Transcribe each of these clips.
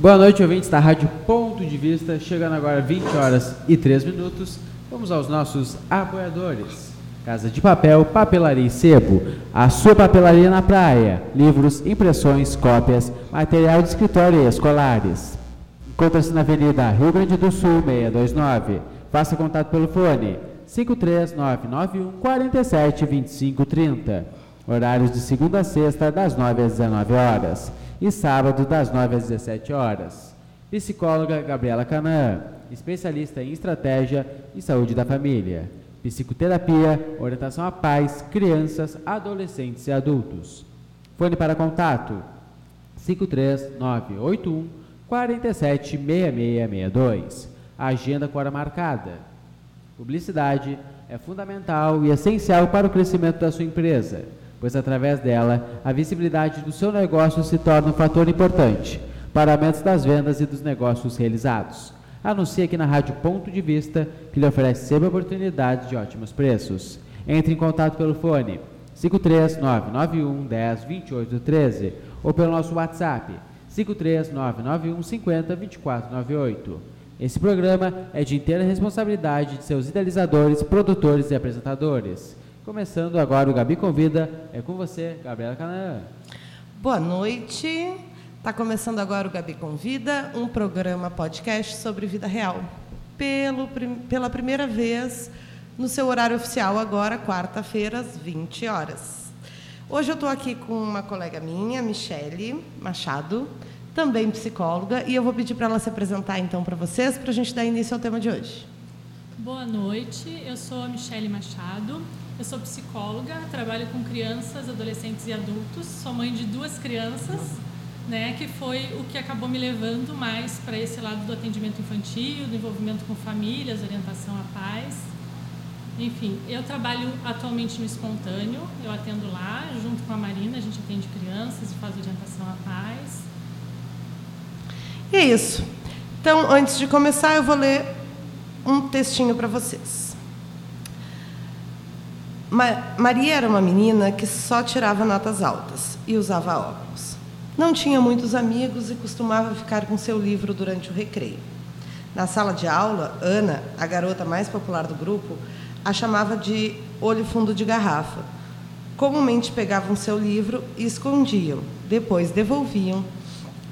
Boa noite, ouvintes da Rádio Ponto de Vista. Chegando agora 20 horas e 3 minutos. Vamos aos nossos apoiadores. Casa de Papel, Papelaria e Sebo. A sua papelaria na praia. Livros, impressões, cópias, material de escritório e escolares. Encontra-se na Avenida Rio Grande do Sul, 629. Faça contato pelo fone 53991 47 25 30. Horários de segunda a sexta, das 9 às 19 horas. E sábado, das 9 às 17 horas. Psicóloga Gabriela Canaã, especialista em estratégia e saúde da família. Psicoterapia, orientação a pais, crianças, adolescentes e adultos. Fone para contato 53981 476662. Agenda com hora marcada. Publicidade é fundamental e essencial para o crescimento da sua empresa, pois através dela a visibilidade do seu negócio se torna um fator importante para aumento das vendas e dos negócios realizados. Anuncie aqui na Rádio Ponto de Vista, que lhe oferece sempre oportunidades de ótimos preços. Entre em contato pelo fone 53991 10 28 13 ou pelo nosso WhatsApp 53991 50 24 98. Esse programa é de inteira responsabilidade de seus idealizadores, produtores e apresentadores. Começando agora o Gabi Convida, é com você, Gabriela Canaã. Boa noite. Está começando agora o Gabi Convida, um programa podcast sobre vida real. Pelo, pela primeira vez no seu horário oficial, agora, quarta-feira, às 20 horas. Hoje eu estou aqui com uma colega minha, Michele Machado, também psicóloga, e eu vou pedir para ela se apresentar então para vocês, para a gente dar início ao tema de hoje. Boa noite, eu sou a Michele Machado, eu sou psicóloga, trabalho com crianças, adolescentes e adultos, sou mãe de duas crianças, né, que foi o que acabou me levando mais para esse lado do atendimento infantil, do envolvimento com famílias, orientação a pais. Enfim, eu trabalho atualmente no espontâneo, eu atendo lá, junto com a Marina, a gente atende crianças e faz orientação a pais. E é isso. Então, antes de começar, eu vou ler um textinho para vocês. Ma Maria era uma menina que só tirava notas altas e usava óculos. Não tinha muitos amigos e costumava ficar com seu livro durante o recreio. Na sala de aula, Ana, a garota mais popular do grupo, a chamava de olho fundo de garrafa. Comumente pegavam seu livro e escondiam, depois devolviam,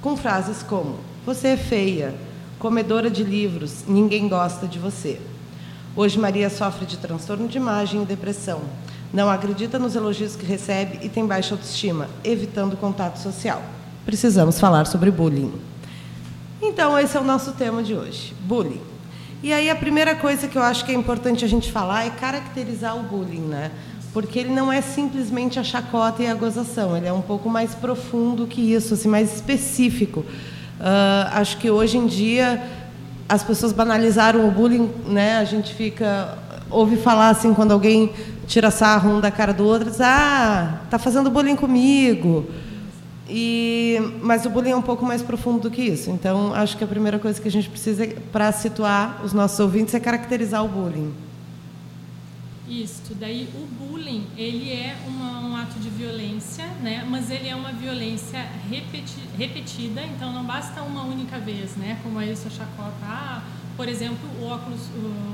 com frases como: Você é feia, comedora de livros, ninguém gosta de você. Hoje, Maria sofre de transtorno de imagem e depressão. Não acredita nos elogios que recebe e tem baixa autoestima, evitando contato social. Precisamos falar sobre bullying. Então, esse é o nosso tema de hoje: bullying. E aí, a primeira coisa que eu acho que é importante a gente falar é caracterizar o bullying, né? Porque ele não é simplesmente a chacota e a gozação, ele é um pouco mais profundo que isso, assim, mais específico. Uh, acho que hoje em dia as pessoas banalizaram o bullying, né? A gente fica ouve falar assim quando alguém tira sarro um da cara do outro, diz: "Ah, tá fazendo bullying comigo". E, mas o bullying é um pouco mais profundo do que isso. Então, acho que a primeira coisa que a gente precisa para situar os nossos ouvintes é caracterizar o bullying. Isso. Daí, o bullying ele é uma, um ato de violência, né? Mas ele é uma violência repeti, repetida. Então, não basta uma única vez, né? Como aí essa chacota, ah, por exemplo, o óculos,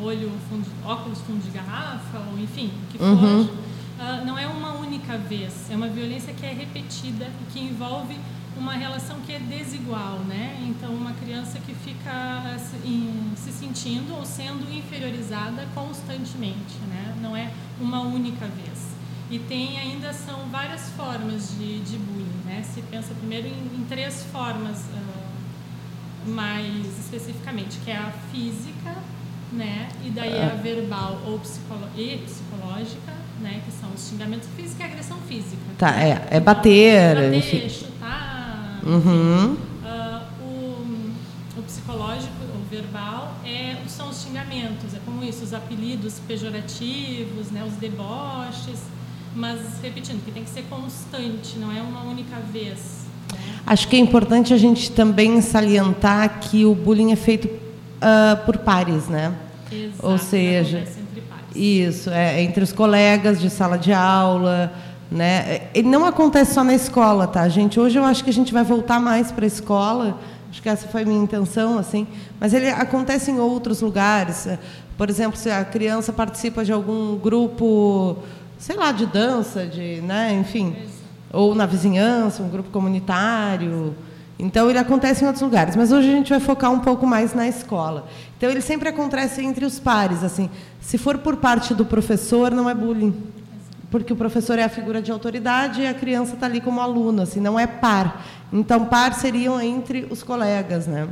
o olho fundo, óculos fundo de garrafa, ou enfim, o que for. Uhum uh, não é uma única vez, é uma violência que é repetida e que envolve uma relação que é desigual, né? Então, uma criança que fica se, em, se sentindo ou sendo inferiorizada constantemente, né? Não é uma única vez. E tem ainda são várias formas de, de bullying, né? Se pensa primeiro em, em três formas uh, mais especificamente, que é a física, né? E daí é a verbal ou psicolo e psicológica, né? Que são os xingamentos físicos e a agressão física. Tá, é, é bater, bater chutar. Uhum. Uh, o, o psicológico, o verbal, é, são os xingamentos, é como isso, os apelidos pejorativos, né? Os deboches. Mas, repetindo, que tem que ser constante, não é uma única vez. Né? Acho que é importante a gente também salientar que o bullying é feito uh, por pares, né? Exato, Ou seja, entre pares. isso, é entre os colegas de sala de aula, Né? Ele não acontece só na escola, tá, gente? Hoje eu acho que a gente vai voltar mais para a escola, acho que essa foi a minha intenção, assim, mas ele acontece em outros lugares. Por exemplo, se a criança participa de algum grupo, sei lá, de dança, de, né, enfim, ou na vizinhança, um grupo comunitário. Então ele acontece em outros lugares, mas hoje a gente vai focar um pouco mais na escola. Então ele sempre acontece entre os pares, assim. Se for por parte do professor, não é bullying porque o professor é a figura de autoridade e a criança está ali como aluno, assim, não é par. Então, par seriam entre os colegas, né?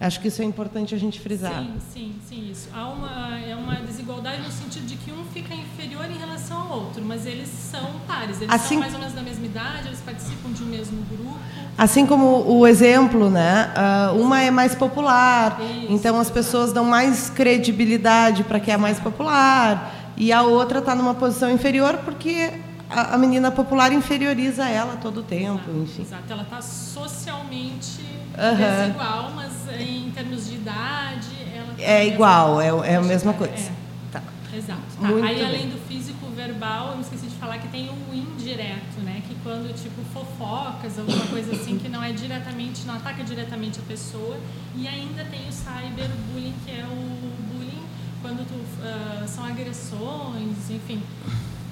Acho que isso é importante a gente frisar. Sim, sim, sim, isso. Há uma, é uma desigualdade no sentido de que um fica inferior em relação ao outro, mas eles são pares, eles assim, são mais ou menos da mesma idade, eles participam de um mesmo grupo. Assim como o exemplo, né? Uh, uma é mais popular, isso, então as pessoas dão mais credibilidade para que é mais popular e a outra está numa posição inferior porque a, a, menina popular inferioriza ela todo o tempo, exato, enfim. Exato, ela está socialmente uhum. desigual, mas em termos de idade, ela tá é igual, é, é a mesma coisa. É. Tá. Exato. Tá. Aí bem. além do físico verbal, eu me esqueci de falar que tem o indireto, né? Que quando tipo fofocas, alguma coisa assim que não é diretamente, não ataca diretamente a pessoa, e ainda tem o cyberbullying, que é o quando tu, uh, são agressões, enfim,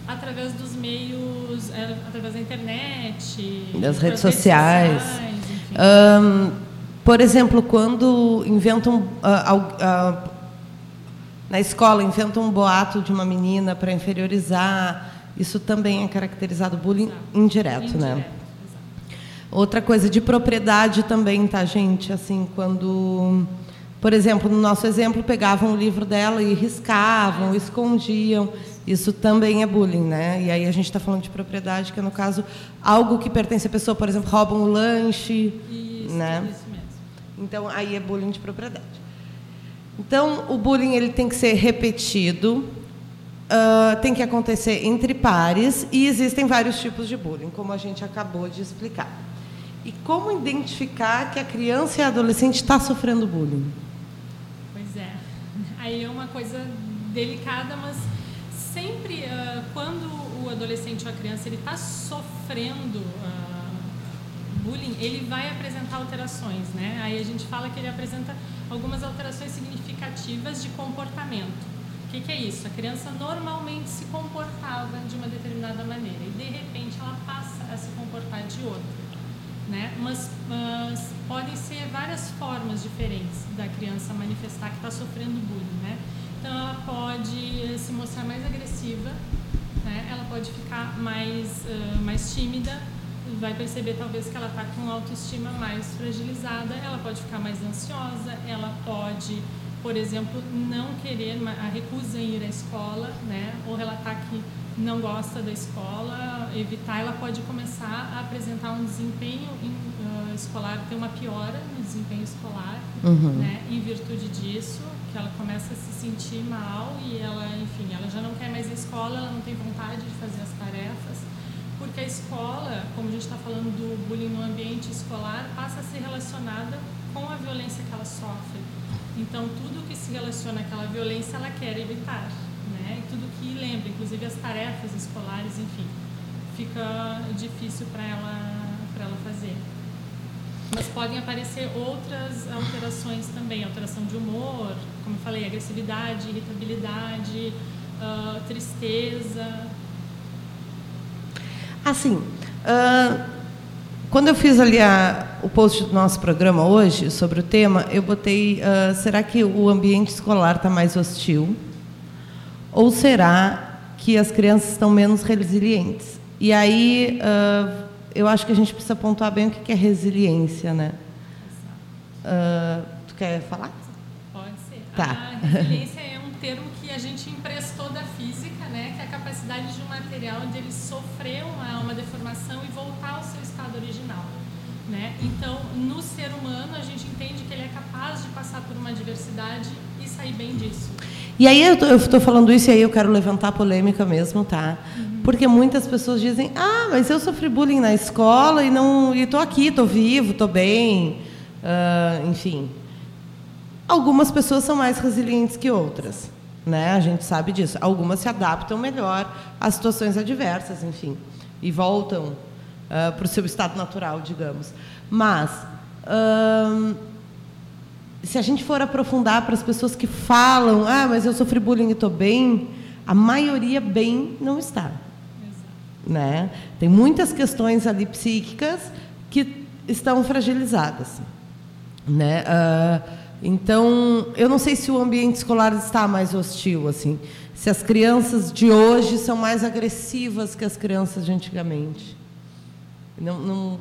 através dos meios, uh, através da internet, das redes sociais. sociais um, por exemplo, quando inventam uh, na escola inventam um boato de uma menina para inferiorizar, isso também é caracterizado bullying indireto, indireto, né? Exato. Outra coisa de propriedade também, tá, gente? Assim, quando por exemplo, no nosso exemplo, pegavam o livro dela e riscavam, escondiam. Isso também é bullying, né? E aí a gente está falando de propriedade, que é, no caso, algo que pertence à pessoa, por exemplo, roubam o lanche. Isso, né? isso mesmo. Então, aí é bullying de propriedade. Então, o bullying ele tem que ser repetido, uh, tem que acontecer entre pares, e existem vários tipos de bullying, como a gente acabou de explicar. E como identificar que a criança e a adolescente está sofrendo bullying? Aí é uma coisa delicada, mas sempre uh, quando o adolescente ou a criança ele está sofrendo uh, bullying, ele vai apresentar alterações, né? Aí a gente fala que ele apresenta algumas alterações significativas de comportamento. O que, que, é isso? A criança normalmente se comportava de uma determinada maneira e de repente ela passa a se comportar de outra né? Mas, mas, podem ser várias formas diferentes da criança manifestar que está sofrendo bullying, né? Então ela pode se mostrar mais agressiva, né? Ela pode ficar mais uh, mais tímida, vai perceber talvez que ela está com autoestima mais fragilizada, ela pode ficar mais ansiosa, ela pode por exemplo, não querer, a recusa em ir à escola, né? ou relatar que não gosta da escola, evitar, ela pode começar a apresentar um desempenho em, uh, escolar, ter uma piora no desempenho escolar, uhum. né, em virtude disso, que ela começa a se sentir mal e ela, enfim, ela já não quer mais a escola, ela não tem vontade de fazer as tarefas, porque a escola, como a gente está falando do bullying no ambiente escolar, passa a ser relacionada com a violência que ela sofre. Então, tudo que se relaciona àquela violência, ela quer evitar tudo que lembra, inclusive as tarefas escolares, enfim, fica difícil para ela, ela fazer. Mas podem aparecer outras alterações também, alteração de humor, como eu falei, agressividade, irritabilidade, uh, tristeza. Assim, uh, quando eu fiz ali a, o post do nosso programa hoje sobre o tema, eu botei: uh, será que o ambiente escolar está mais hostil? Ou será que as crianças estão menos resilientes? E aí, uh, eu acho que a gente precisa pontuar bem o que é resiliência, né? Uh, tu quer falar? Pode ser. Tá. A resiliência é um termo que a gente emprestou da física, né? Que é a capacidade de um material de ele sofrer uma, uma deformação e voltar ao seu estado original. Né? Então, no ser humano, a gente entende que ele é capaz de passar por uma adversidade e sair bem disso. E aí eu estou falando isso e aí eu quero levantar a polêmica mesmo, tá? Uhum. Porque muitas pessoas dizem: "Ah, mas eu sofri bullying na escola e não e tô aqui, tô vivo, tô bem", uh, enfim. Algumas pessoas são mais resilientes que outras, né? A gente sabe disso. Algumas se adaptam melhor às situações adversas, enfim. e voltam uh, para o seu estado natural, digamos. Mas uh, se a gente for aprofundar para as pessoas que falam, ah, mas eu sofri bullying e estou bem, a maioria bem não está. Né? Tem muitas questões ali psíquicas que estão fragilizadas. Né? Uh, então, eu não sei se o ambiente escolar está mais hostil, assim, se as crianças de hoje são mais agressivas que as crianças de antigamente. Não, não...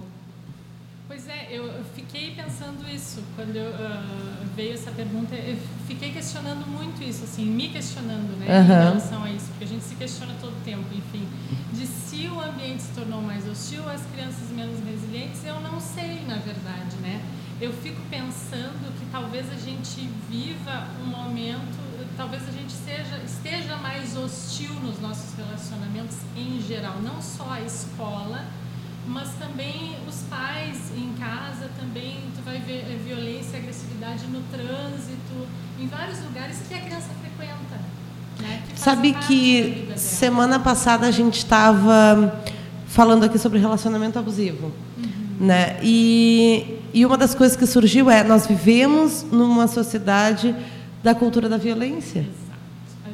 Pois é, eu fiquei pensando isso quando uh, veio essa pergunta. Eu fiquei questionando muito isso, assim, me questionando, né, uhum. em relação a isso, porque a gente se questiona todo o tempo, enfim, de se o ambiente se tornou mais hostil, as crianças menos resilientes, eu não sei, na verdade, né eu fico pensando que talvez a gente viva um momento, talvez a gente seja, esteja mais hostil nos nossos relacionamentos em geral, não só a escola, mas também os pais em casa também, tu vai ver eh, violência, agressividade no trânsito, em vários lugares que a criança frequenta. Né? Que Sabe que semana passada a gente estava falando aqui sobre relacionamento abusivo. Uhum. Né? E e uma das coisas que surgiu é nós vivemos numa sociedade da cultura da violência. Exato.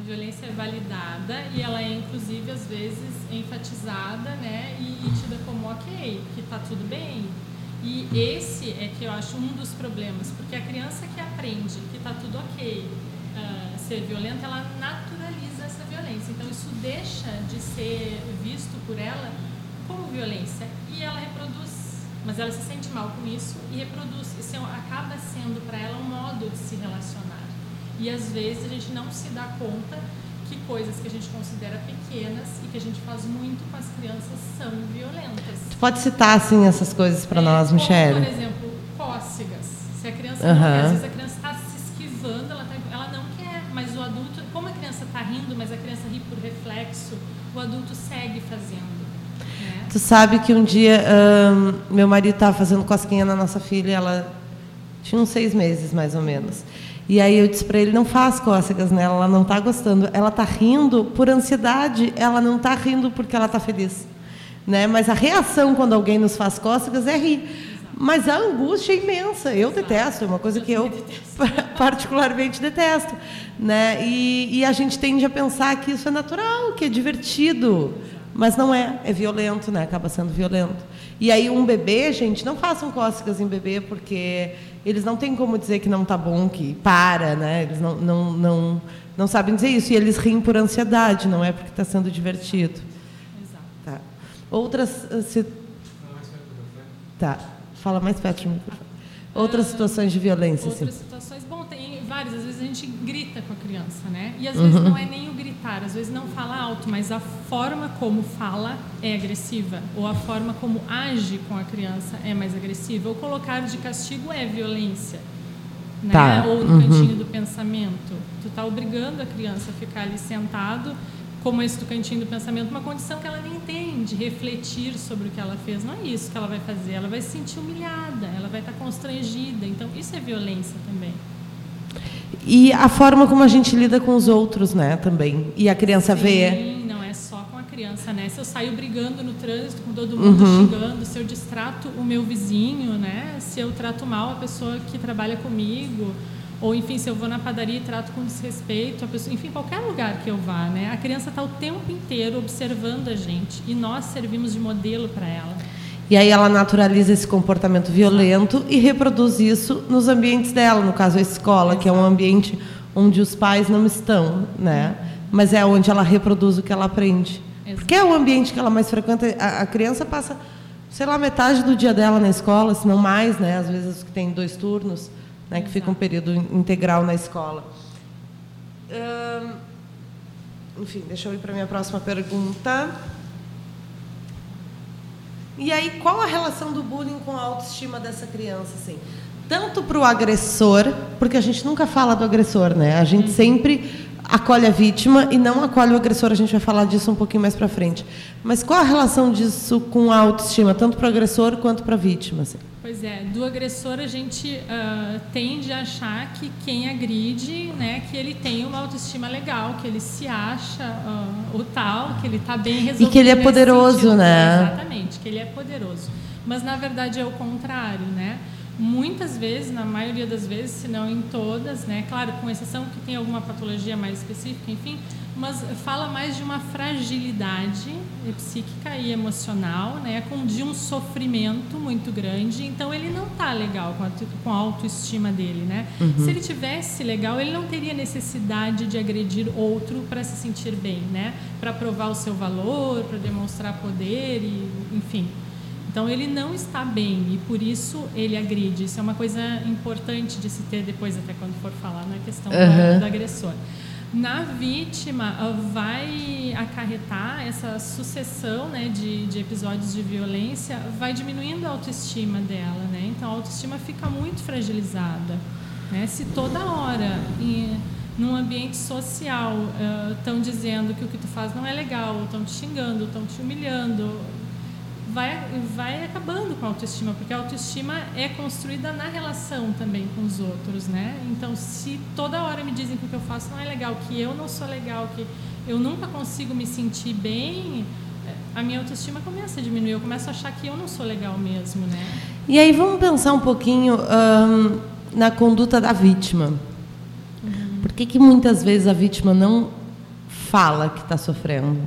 Violência é validada e ela é inclusive às vezes enfatizada, né, e, e tida como ok, que está tudo bem. E esse é que eu acho um dos problemas, porque a criança que aprende que está tudo ok uh, ser violenta, ela naturaliza essa violência. Então isso deixa de ser visto por ela como violência e ela reproduz mas ela se sente mal com isso e reproduz. Isso é acaba sendo para ela um modo de se relacionar. E às vezes a gente não se dá conta que coisas que a gente considera pequenas e que a gente faz muito com as crianças são violentas. Tu pode citar assim essas coisas para é, nós, Michelle? Por exemplo, cócegas. Se a criança uhum. não quer, às vezes a criança está se esquivando, ela, tá, ela não quer, mas o adulto, como a criança está rindo, mas a criança ri por reflexo, o adulto segue fazendo. Tu sabe que um dia meu marido estava fazendo cosquinha na nossa filha, ela tinha uns seis meses mais ou menos. E aí eu disse para ele, não faz cócegas nela, ela não está gostando. Ela está rindo por ansiedade, ela não está rindo porque ela está feliz. Né? Mas a reação quando alguém nos faz cócegas é rir. Mas a angústia é imensa. Eu detesto, é uma coisa que eu particularmente detesto. Né? E, e a gente tende a pensar que isso é natural, que é divertido. Mas não é, é violento, né? Acaba sendo violento. E aí um bebê, gente, não façam cócegas em bebê, porque eles não têm como dizer que não está bom, que para, né? Eles não, não, não, não sabem dizer isso. E eles riem por ansiedade, não é porque está sendo divertido. Exato. Tá. Outras... Ah, se... Tá. Fala mais perto de mim, por favor. Outras situações de violência. Outras sim. Às vezes a gente grita com a criança, né? E às vezes uhum. não é nem o gritar, às vezes não fala alto, mas a forma como fala é agressiva, ou a forma como age com a criança é mais agressiva, ou colocar de castigo é violência. Né? Tá. Ou no uhum. cantinho do pensamento. Tu está obrigando a criança a ficar ali sentado, como esse do cantinho do pensamento, uma condição que ela nem tem de refletir sobre o que ela fez. Não é isso que ela vai fazer. Ela vai se sentir humilhada, ela vai estar constrangida. Então, isso é violência também. E a forma como a gente lida com os outros, né, também. E a criança Sim, vê. Não é só com a criança, né? Se eu saio brigando no trânsito com todo mundo uhum. xingando, se eu distrato o meu vizinho, né? Se eu trato mal a pessoa que trabalha comigo, ou enfim, se eu vou na padaria e trato com desrespeito a pessoa, enfim, qualquer lugar que eu vá, né? A criança está o tempo inteiro observando a gente e nós servimos de modelo para ela. E aí ela naturaliza esse comportamento violento e reproduz isso nos ambientes dela, no caso a escola, que é um ambiente onde os pais não estão, né? Mas é onde ela reproduz o que ela aprende. Porque é o ambiente que ela mais frequenta. A, criança passa, sei lá, metade do dia dela na escola, se não mais, né? Às vezes que tem dois turnos, né? Que fica um período integral na escola. Hum, enfim, deixa eu ir para a minha próxima pergunta. E aí, qual a relação do bullying com a autoestima dessa criança, assim? Tanto para o agressor, porque a gente nunca fala do agressor, né? A gente sempre acolhe a vítima e não acolhe o agressor. A gente vai falar disso um pouquinho mais para frente. Mas qual a relação disso com a autoestima, tanto para o agressor quanto para a vítima? Assim? Pois é, do agressor a gente uh, tende a achar que quem agride, né, que ele tem uma autoestima legal, que ele se acha uh, o tal, que ele está bem resolvido. E que ele é poderoso, sentido. né? Exatamente, que ele é poderoso. Mas na verdade é o contrário, né? Muitas vezes, na maioria das vezes, se não em todas, né? Claro, com exceção que tem alguma patologia mais específica, enfim, mas fala mais de uma fragilidade psíquica e emocional, né? Com de um sofrimento muito grande. Então ele não tá legal com a, com a autoestima dele, né? Uhum. Se ele tivesse legal, ele não teria necessidade de agredir outro para se sentir bem, né? Para provar o seu valor, para demonstrar poder e, enfim. Então ele não está bem e por isso ele agride. Isso é uma coisa importante de se ter depois, até quando for falar na questão uhum. do, agressor. Na vítima vai acarretar essa sucessão né, de, de episódios de violência, vai diminuindo a autoestima dela, né? Então a autoestima fica muito fragilizada. Né? Se toda hora em, num ambiente social estão uh, dizendo que o que tu faz não é legal, estão te xingando, estão te humilhando, vai, vai acabando com a autoestima, porque a autoestima é construída na relação também com os outros, né? Então, se toda hora me dizem que o que eu faço não é legal, que eu não sou legal, que eu nunca consigo me sentir bem, a minha autoestima começa a diminuir, eu começo a achar que eu não sou legal mesmo, né? E aí vamos pensar um pouquinho um, na conduta da vítima. Uhum. Por que, que muitas vezes a vítima não fala que está sofrendo?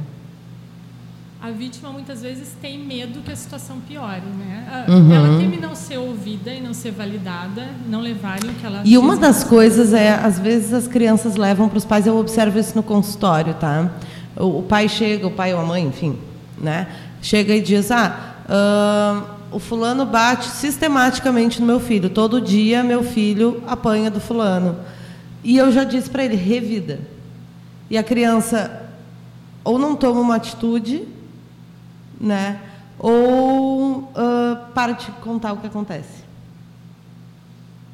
A vítima muitas vezes tem medo que a situação piore, né? Uhum. Ela teme não ser ouvida e não ser validada, não levarem o que ela. E uma das coisas é, às vezes as crianças levam para os pais. Eu observo isso no consultório, tá? O, o, pai chega, o pai ou a mãe, enfim, né? Chega e diz, ah, uh, o fulano bate sistematicamente no meu filho. Todo dia meu filho apanha do fulano. E eu já disse para ele, revida. E a criança ou não toma uma atitude né? Ou uh, para de contar o que acontece.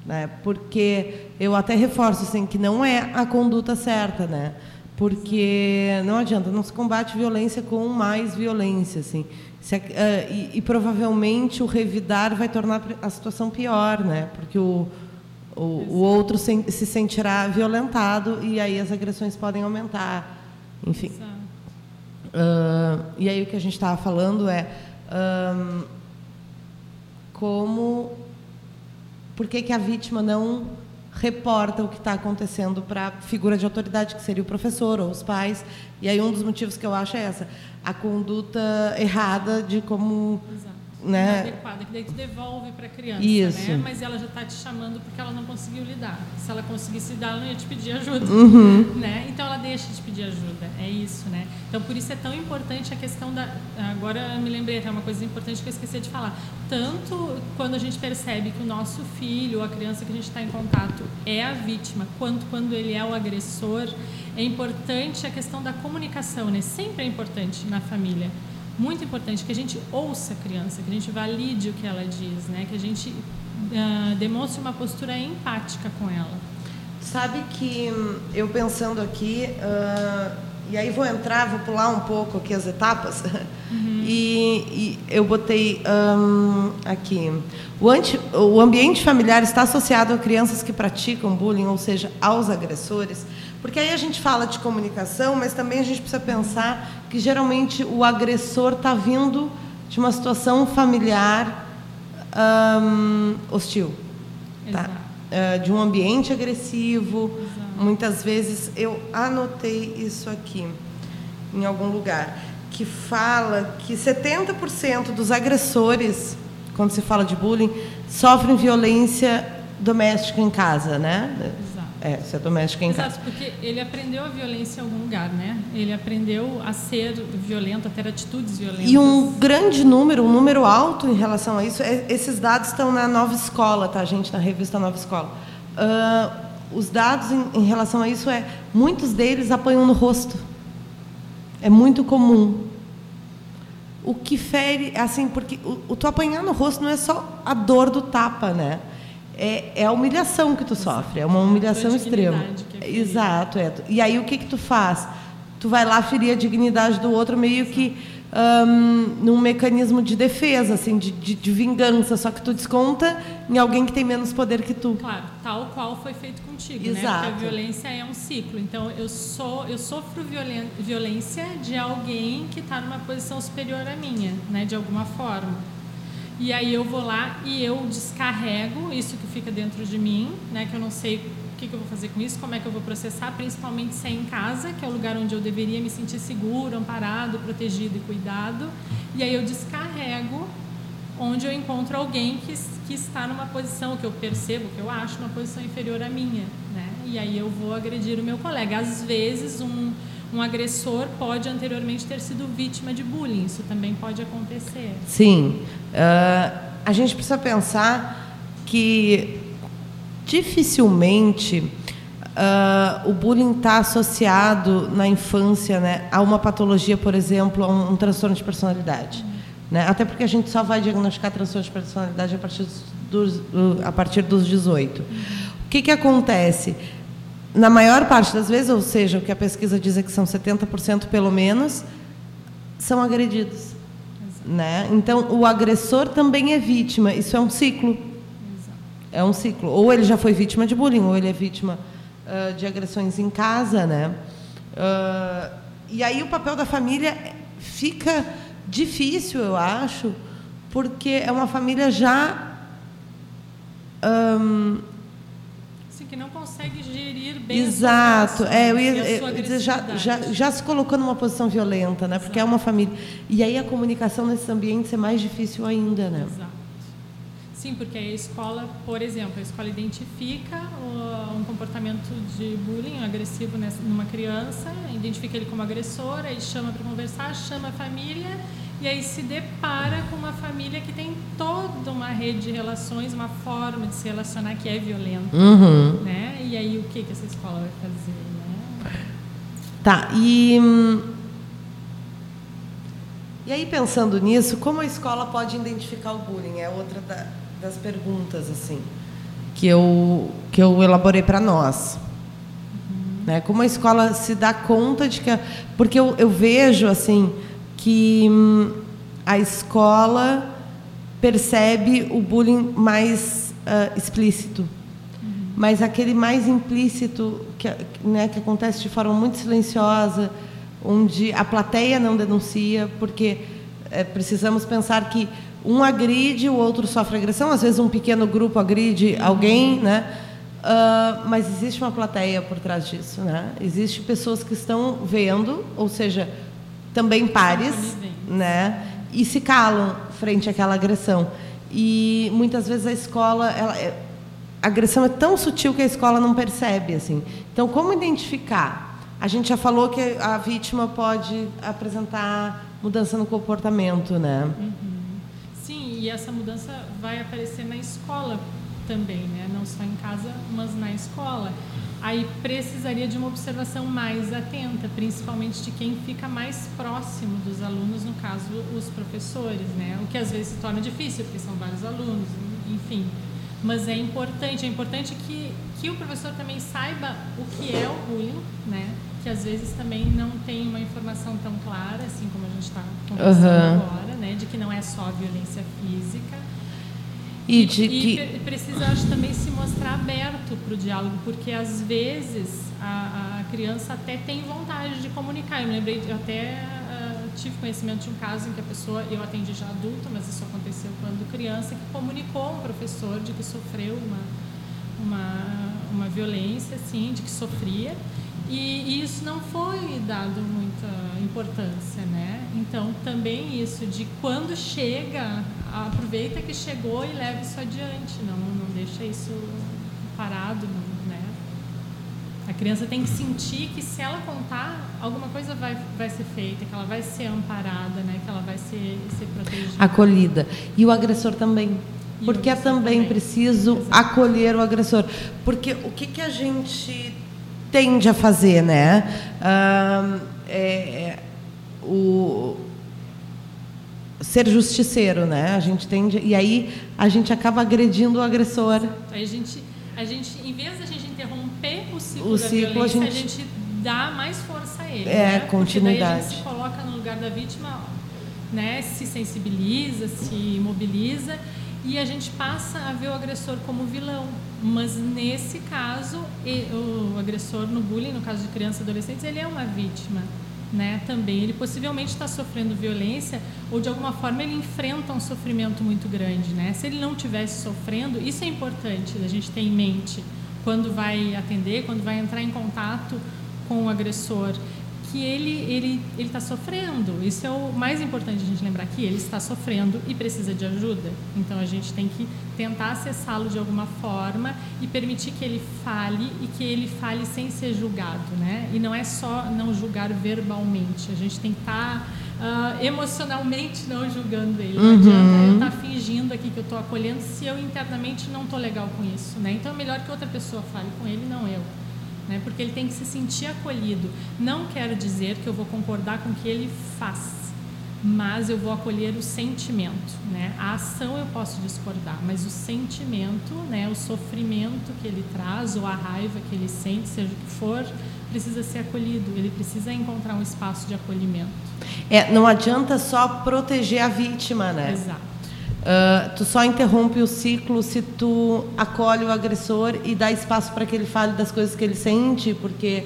Né? Porque eu até reforço assim, que não é a conduta certa, né? Porque não adianta, não se combate violência com mais violência, assim. Se, uh, e, e, provavelmente o revidar vai tornar a situação pior, né? Porque o, o, o outro se, se, sentirá violentado e aí as agressões podem aumentar. Enfim. Exato. Uh, e aí o que a gente estava falando é um, como, por que, que a vítima não reporta o que está acontecendo para a figura de autoridade, que seria o professor ou os pais. E aí um dos motivos que eu acho é essa, a conduta errada de como Exato né? adequada, que daí tu devolve para a criança, Isso. né? Mas ela já está te chamando porque ela não conseguiu lidar. Se ela conseguisse dar, ela não ia te pedir ajuda, uhum. né? Então ela deixa de pedir ajuda, é isso, né? Então por isso é tão importante a questão da. Agora me lembrei até uma coisa importante que eu esqueci de falar. Tanto quando a gente percebe que o nosso filho, a criança que a gente está em contato, é a vítima, quanto quando ele é o agressor, é importante a questão da comunicação, né? Sempre é importante na família muito importante que a gente ouça a criança, que a gente valide o que ela diz, né? que a gente uh, demonstre uma postura empática com ela. Sabe que hum, eu pensando aqui, uh, e aí vou entrar, vou pular um pouco aqui as etapas, uhum. e, e, eu botei um, aqui. O, anti, o ambiente familiar está associado a crianças que praticam bullying, ou seja, aos agressores. Porque aí a gente fala de comunicação, mas também a gente precisa pensar que geralmente o agressor está vindo de uma situação familiar um, hostil, tá? Uh, de um ambiente agressivo. Exato. Muitas vezes eu anotei isso aqui em algum lugar que fala que 70% dos agressores, quando se fala de bullying, sofrem violência doméstica em casa, né? Exato. É, ser doméstica em Exato, casa. porque ele aprendeu a violência em algum lugar, né? Ele aprendeu a ser violento, a ter atitudes violentas. E um grande número, um número alto em relação a isso, é, esses dados estão na Nova Escola, tá, gente? Na revista Nova Escola. Uh, os dados em, em relação a isso é, muitos deles apanham no rosto. É muito comum. O que fere, assim, porque o, o tu apanhar no rosto não é só a dor do tapa, né? É, é a humilhação que tu sofre, é uma humilhação extrema. é. Exato, é. E aí o que que tu faz? Tu vai lá ferir a dignidade do outro meio que hum, num mecanismo de defesa, assim, de, de, de vingança, só que tu desconta em alguém que tem menos poder que tu. Claro, tal qual foi feito contigo, né? Exato. Porque a violência é um ciclo. Então eu sou, eu sofro violência de alguém que está numa posição superior à minha, né? De alguma forma. E aí eu vou lá e eu descarrego isso que fica dentro de mim, né? Que eu não sei o que, que eu vou fazer com isso, como é que eu vou processar, principalmente se é em casa, que é o lugar onde eu deveria me sentir seguro, amparado, protegido e cuidado. E aí eu descarrego onde eu encontro alguém que, que está numa posição que eu percebo, que eu acho uma posição inferior à minha, né? E aí eu vou agredir o meu colega. Às vezes um, um agressor pode anteriormente ter sido vítima de bullying, isso também pode acontecer. Sim. Ah, a gente precisa pensar que dificilmente ah, o bullying está associado na infância né, a uma patologia, por exemplo, a um, um transtorno de personalidade. Né? Até porque a gente só vai diagnosticar transtorno de personalidade a partir dos, a partir dos 18. O que, que acontece? Na maior parte das vezes, ou seja, o que a pesquisa diz é que são 70% pelo menos, são agredidos. Né? Então, o agressor também é vítima. Isso é um ciclo. É um ciclo. Ou ele já foi vítima de bullying, ou ele é vítima ah, de agressões em casa, né? Ah, e aí o papel da família fica difícil, eu acho, porque é uma família já Assim, que não consegue gerir bem Exato. É, eu e ia, a sua eu ia dizer, já, já, já se colocou numa posição violenta, né? Porque é uma família. E aí a comunicação nesses ambientes é mais difícil ainda, né? Exato. Sim, porque a escola, por exemplo, a escola identifica um comportamento de bullying agressivo nessa- numa criança, identifica ele como agressor, aí chama para conversar, chama a família e aí se depara com uma família que tem toda uma rede de relações, uma forma de se relacionar que é violenta, Uhum. né? E aí o que que essa escola vai fazer, né? Tá, e. hum, E aí, pensando nisso, como a escola pode identificar o bullying? É outra da- das perguntas, assim, que eu, que eu elaborei para nós. Né? Como a escola se dá conta de que. a- Porque eu, eu vejo, assim, que hum, a escola percebe o bullying mais ah, explícito. Mas aquele mais implícito, que, né, que acontece de forma muito silenciosa, onde a plateia não denuncia, porque eh, precisamos pensar que um agride, o outro sofre agressão, às vezes um pequeno grupo agride alguém, né? Ah, mas existe uma plateia por trás disso, né? Existem pessoas que estão vendo, ou seja, também pares, né? E se calam frente àquela agressão. E muitas vezes a escola, ela, é- a agressão é tão sutil que a escola não percebe, assim. Então, como identificar? A gente já falou que a vítima pode apresentar mudança no comportamento, né? Sim, e essa mudança vai aparecer na escola também, né? Não só em casa, mas na escola. Aí precisaria de uma observação mais atenta, principalmente de quem fica mais próximo dos alunos, no caso, os professores, né? O que às vezes se torna difícil, porque são vários alunos, enfim. Mas é importante, é importante que, que o professor também saiba o que é o bullying, né? Que às vezes também não tem uma informação tão clara, assim como a gente está conversando Aham. agora, né? De que não é só a violência física. E de E que pre- precisa, acho, também se mostrar aberto para o diálogo, porque às vezes a, a criança até tem vontade de comunicar. Eu me lembrei, eu até ah, tive conhecimento de um caso em que a pessoa, eu atendi já adulta, mas isso aconteceu quando criança, que comunicou a um professor de que sofreu uma, uma, uma violência, assim, de que sofria. E, e isso não foi dado muita importância, né? Então, também isso de quando chega, aproveita que chegou e leva isso adiante, não, não deixa isso parado, né? A criança tem que sentir que se ela contar, alguma coisa vai, vai ser feita, que ela vai ser amparada, né? Que ela vai ser, ser protegida. acolhida. E o agressor também. E Porque é também também. preciso Exato. acolher o agressor. Porque o que, que a gente tende a fazer, né? Ah, é- é, o, ser justiceiro, né? A gente tende e aí a gente acaba agredindo o agressor. Aí a gente, a gente, em vez da gente interromper o ciclo O ciclo, a violência, a gente- gente... dá mais força a ele. É, né? Porque daí a continuidade. gente se coloca no lugar da vítima, né? Se sensibiliza, se mobiliza e a gente passa a ver o agressor como vilão. Mas nesse caso, o agressor no bullying, no caso de crianças e adolescentes, ele é uma vítima. Né, também ele possivelmente está sofrendo violência ou de alguma forma ele enfrenta um sofrimento muito grande, né? Se ele não tivesse sofrendo, isso é importante a gente ter em mente quando vai atender, quando vai entrar em contato com o agressor, que ele ele ele está sofrendo. Isso é o mais importante a gente lembrar que ele está sofrendo e precisa de ajuda. Então a gente tem que tentar acessá-lo de alguma forma e permitir que ele fale e que ele fale sem ser julgado, né? E não é só não julgar verbalmente. A gente tem que estar ah, emocionalmente não julgando ele. Não adianta eu estar fingindo aqui que eu estou acolhendo se eu internamente não estou legal com isso, né? Então é melhor que outra pessoa fale com ele, não eu né? Porque ele tem que se sentir acolhido. Não quero dizer que eu vou concordar com o que ele faz, mas eu vou acolher o sentimento, né? A ação eu posso discordar, mas o sentimento, né? O sofrimento que ele traz ou a raiva que ele sente, seja o que for, precisa ser acolhido. Ele precisa encontrar um espaço de acolhimento. É, não adianta só proteger a vítima, né? Exato. Ah, tu só interrompe o ciclo se tu acolhe o agressor e dá espaço para que ele fale das coisas que ele sente, porque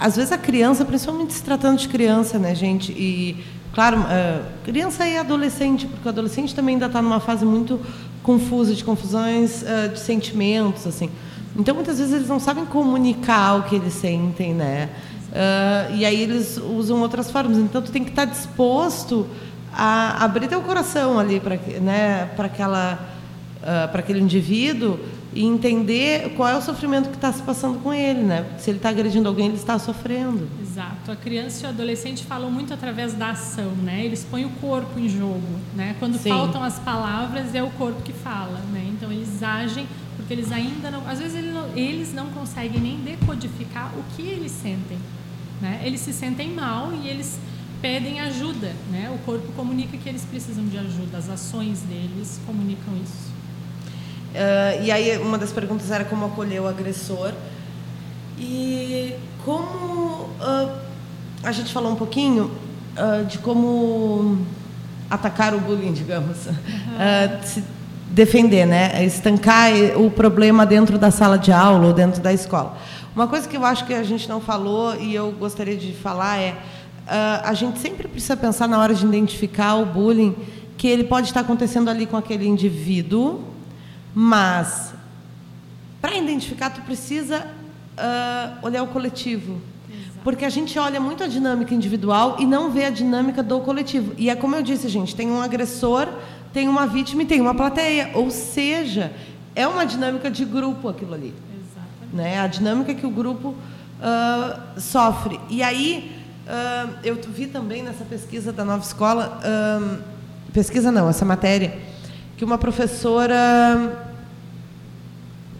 às vezes a criança, principalmente se tratando de criança, né, gente? E claro, ah, criança e adolescente, porque o adolescente também ainda está numa fase muito confusa de confusões ah, de sentimentos, assim. Então muitas vezes eles não sabem comunicar o que eles sentem, né? E aí eles usam outras formas. Então tu tem que estar disposto a abrir teu coração ali para né, aquela para aquele indivíduo e entender qual é o sofrimento que está se passando com ele, né? Se ele está agredindo alguém, ele está sofrendo. Exato. A criança e o adolescente falam muito através da ação, né? Eles põem o corpo em jogo, né? Quando Sim. faltam as palavras, é o corpo que fala, né? Então eles agem porque eles ainda não, às vezes eles não, eles não conseguem nem decodificar o que eles sentem, né? Eles se sentem mal e eles pedem ajuda, né? O corpo comunica que eles precisam de ajuda, as ações deles comunicam isso. Ah, e aí uma das perguntas era como acolher o agressor e como ah, a gente falou um pouquinho ah, de como atacar o bullying, digamos, Ah, se defender, né, estancar o problema dentro da sala de aula ou dentro da escola. Uma coisa que eu acho que a gente não falou e eu gostaria de falar é a gente sempre precisa pensar na hora de identificar o bullying que ele pode estar acontecendo ali com aquele indivíduo, mas para identificar tu precisa ah, olhar o coletivo. Porque a gente olha muito a dinâmica individual e não vê a dinâmica do coletivo. E é como eu disse, gente, tem um agressor, tem uma vítima e tem uma plateia. Ou seja, é uma dinâmica de grupo aquilo ali Exatamente. né? A dinâmica que o grupo ah, sofre. E aí ah, eu vi também nessa pesquisa da Nova Escola, ah, pesquisa não, essa matéria, que uma professora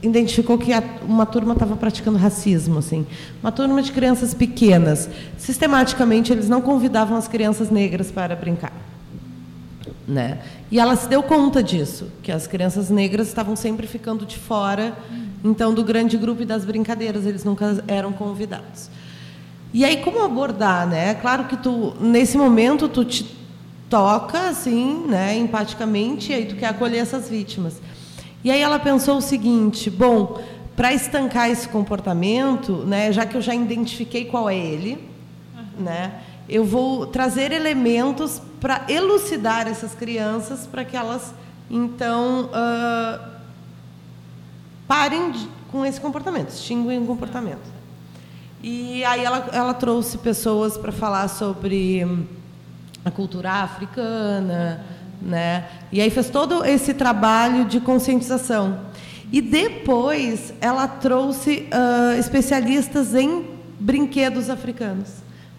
identificou que uma turma estava praticando racismo, assim, uma turma de crianças pequenas. Sistematicamente eles não convidavam as crianças negras para brincar né? E ela se deu conta disso, que as crianças negras estavam sempre ficando de fora, então do grande grupo e das brincadeiras, eles nunca eram convidados. E aí como abordar, né? Claro que tu nesse momento tu te toca assim, né, empaticamente, e aí tu quer acolher essas vítimas. E aí ela pensou o seguinte, bom, para estancar esse comportamento, né, já que eu já identifiquei qual é ele, né? Eu vou trazer elementos para elucidar essas crianças para que elas então ah, parem de- com esse comportamento, extinguem o comportamento. E aí ela, ela trouxe pessoas para falar sobre hum, a cultura africana, né? E aí fez todo esse trabalho de conscientização. E depois ela trouxe ah, especialistas em brinquedos africanos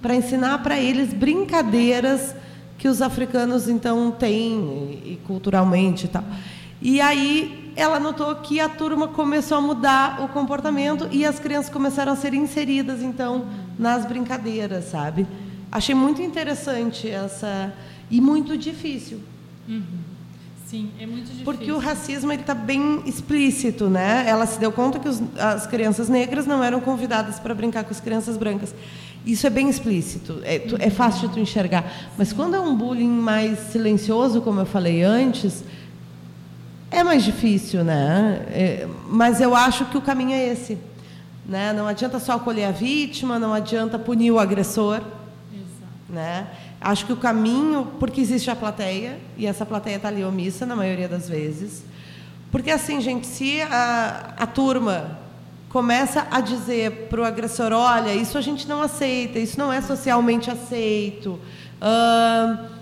para ensinar para eles brincadeiras que os africanos então têm e, e culturalmente e tal. E aí ela notou que a turma começou a mudar o comportamento e as crianças começaram a ser inseridas então nas brincadeiras, sabe? Achei muito interessante essa E muito difícil. Uhum. Sim, é muito difícil. Porque o racismo ele está bem explícito, né? Ela se deu conta que os, as crianças negras não eram convidadas para brincar com as crianças brancas. Isso é bem explícito, é, tu, é fácil de tu enxergar. Mas quando é um bullying mais silencioso, como eu falei antes, é mais difícil, né? É, mas eu acho que o caminho é esse. Né? Não adianta só acolher a vítima, não adianta punir o agressor. Exato. Né? Acho que o caminho, porque existe a plateia, e essa plateia está ali omissa na maioria das vezes. Porque, assim, gente, se a, a turma começa a dizer para o agressor: olha, isso a gente não aceita, isso não é socialmente aceito, uh,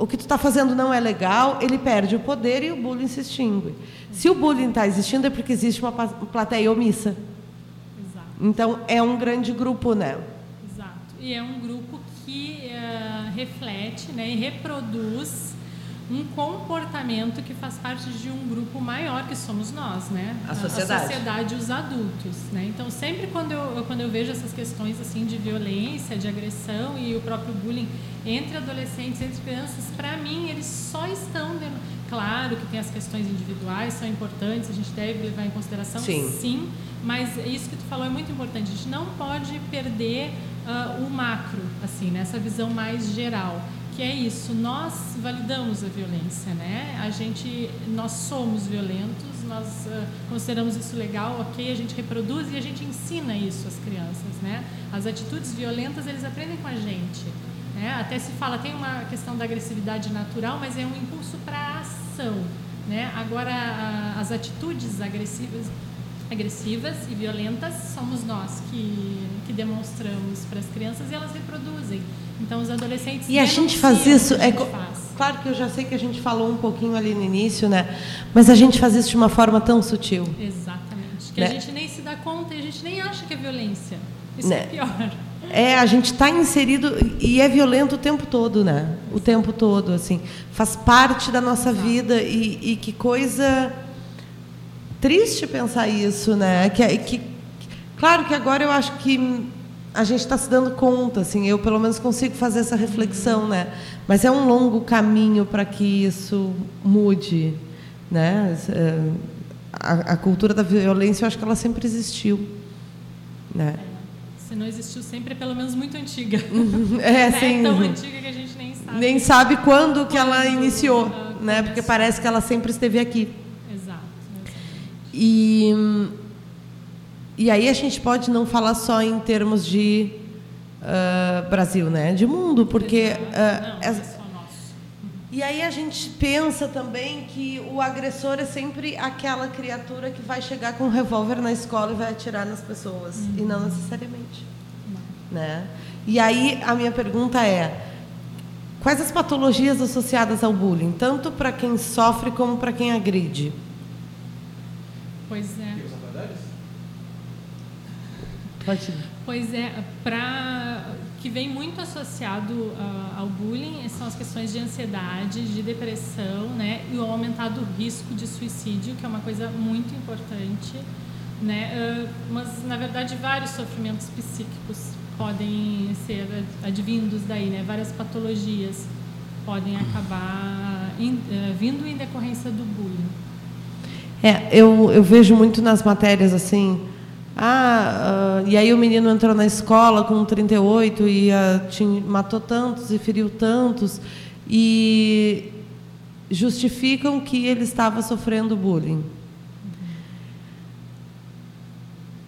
o que tu está fazendo não é legal, ele perde o poder e o bullying se extingue. Se o bullying está existindo é porque existe uma plateia omissa. Exato. Então, é um grande grupo, né? Exato. E é um grupo reflete né, e reproduz um comportamento que faz parte de um grupo maior que somos nós, né? A sociedade. A sociedade, os adultos, né? Então sempre quando eu, quando eu vejo essas questões assim de violência, de agressão e o próprio bullying entre adolescentes, entre crianças, para mim eles só estão dentro. Claro que tem as questões individuais, são importantes, a gente deve levar em consideração, sim, sim mas isso que tu falou é muito importante. A gente não pode perder uh, o macro, assim, nessa né? visão mais geral, que é isso. Nós validamos a violência, né? A gente, nós somos violentos, nós uh, consideramos isso legal, ok? A gente reproduz e a gente ensina isso às crianças, né? As atitudes violentas eles aprendem com a gente. Né? Até se fala tem uma questão da agressividade natural, mas é um impulso para a ação. Né? Agora, a, as atitudes agressivas agressivas e violentas somos nós que, que demonstramos para as crianças e elas reproduzem. Então, os adolescentes. E a gente faz isso. É, faz. Claro que eu já sei que a gente falou um pouquinho ali no início, né? Mas a gente faz isso de uma forma tão sutil. Exatamente. Que né? a gente nem se dá conta e a gente nem acha que é violência. Isso né? é pior. É, a gente está inserido e é violento o tempo todo, né? O tempo todo, assim. Faz parte da nossa vida e, e que coisa triste pensar isso, né? Que, que, claro que agora eu acho que a gente está se dando conta, assim, eu pelo menos consigo fazer essa reflexão, né? Mas é um longo caminho para que isso mude, né? É, a, a, cultura da violência, eu acho que ela sempre existiu, né? Se não existiu sempre, é pelo menos muito antiga. É, sim. É tão antiga que a gente nem sabe. Nem sabe quando que ela iniciou, né? Porque parece que ela sempre esteve aqui. E, e aí a gente pode não falar só em termos de uh, Brasil, né? De mundo, porque. Uh, não, é e aí a gente pensa também que o agressor é sempre aquela criatura que vai chegar com um revólver na escola e vai atirar nas pessoas. Uhum. E não necessariamente. Não. Né? E aí a minha pergunta é. Quais as patologias associadas ao bullying, tanto para quem sofre como para quem agride? Pois é. Pode. Pois é, para que vem muito associado uh, ao bullying são as questões de ansiedade, de depressão, né, e o aumentado risco de suicídio, que é uma coisa muito importante, né, uh, mas na verdade vários sofrimentos psíquicos podem ser advindos daí, né, várias patologias podem acabar in, uh, vindo em decorrência do bullying. É, eu, eu vejo muito nas matérias assim. Ah, uh, e aí o menino entrou na escola com 38 e uh, tinha, matou tantos e feriu tantos e justificam que ele estava sofrendo bullying.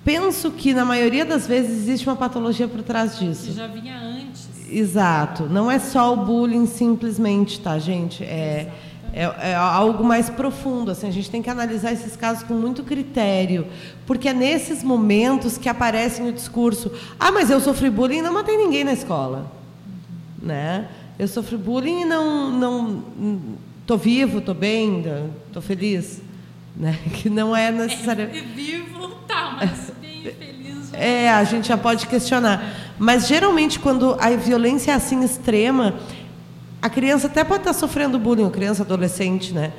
Penso que na maioria das vezes existe uma patologia por trás disso. Que já vinha antes. Exato. Não é só o bullying simplesmente, tá, gente? É Exato é, é, algo mais profundo. Assim, a gente tem que analisar esses casos com muito critério, porque é nesses momentos que aparece no discurso: ah, mas eu sofri bullying e não matei ninguém na escola, né? Eu sofri bullying e não não tô vivo, tô bem, tô feliz, né? Que não é necessário. É, vivo, tá, mas bem feliz. É, a gente já pode questionar. Mas geralmente quando a violência é assim extrema, a criança até pode estar sofrendo bullying, criança, adolescente, né?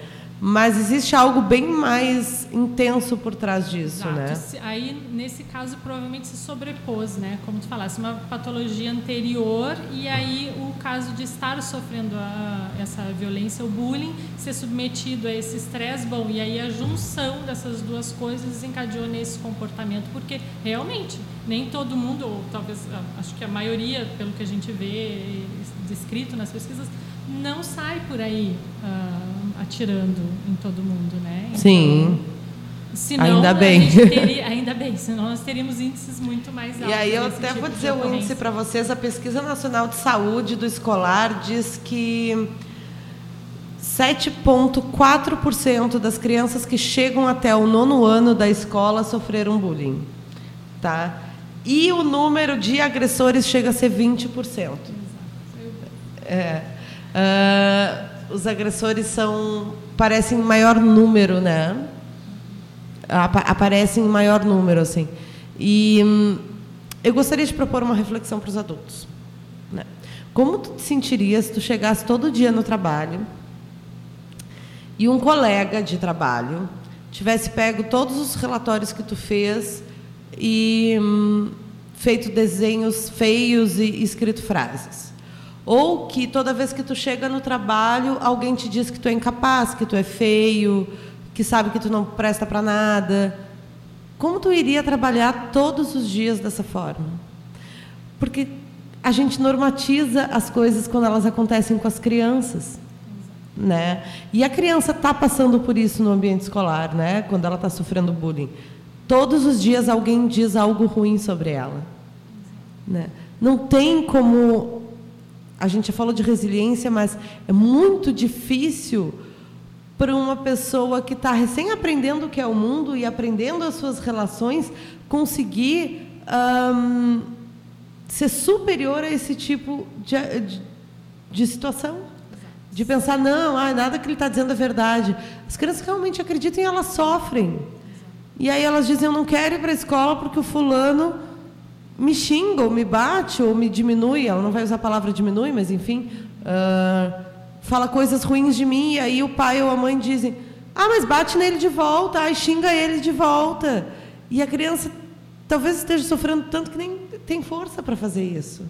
Mas existe algo bem mais intenso por trás disso, Exato. né? Aí, nesse caso, provavelmente se sobrepôs, né? Como tu falasse, uma patologia anterior e aí o caso de estar sofrendo a- essa violência, o bullying, ser submetido a esse estresse, bom, e aí a junção dessas duas coisas desencadeou nesse comportamento, porque realmente nem todo mundo, ou talvez, acho que a maioria, pelo que a gente vê descrito nas pesquisas, não sai por aí ah, atirando em todo mundo, né? Então, Sim. Senão, Ainda bem. teria- ainda bem, senão nós teríamos índices muito mais altos. E aí eu até tipo vou dizer o índice ocorrência. para vocês. A Pesquisa Nacional de Saúde do Escolar diz que 7,4% das crianças que chegam até o nono ano da escola sofreram bullying. Tá? E o número de agressores chega a ser 20%. É. Ah, os agressores são parecem em maior número, né? Apa- aparecem em maior número, assim. E hum, eu gostaria de propor uma reflexão para os adultos. Né? Como tu te sentirias se tu chegasse todo dia no trabalho e um colega de trabalho tivesse pego todos os relatórios que tu fez e hum, feito desenhos feios e escrito frases? Ou que toda vez que tu chega no trabalho, alguém te diz que tu é incapaz, que tu é feio, que sabe que tu não presta para nada. Como tu iria trabalhar todos os dias dessa forma? Porque a gente normatiza as coisas quando elas acontecem com as crianças, né? E a criança está passando por isso no ambiente escolar, né? Quando ela está sofrendo bullying, todos os dias alguém diz algo ruim sobre ela, né? Não tem como a gente já falou de resiliência, mas é muito difícil para uma pessoa que está recém aprendendo o que é o mundo e aprendendo as suas relações conseguir ser superior a esse tipo de, de, de situação. De pensar, não, ah, nada que ele está dizendo é verdade. As crianças realmente acreditam e elas sofrem. E aí elas dizem, eu não quero ir para a escola porque o fulano me xinga, ou me bate, ou me diminui. Ela não vai usar a palavra diminui, mas enfim. ah, fala coisas ruins de mim, e aí o pai ou a mãe dizem, ah, mas bate nele de volta, ai, xinga ele de volta. E a criança talvez esteja sofrendo tanto que nem tem força para fazer isso.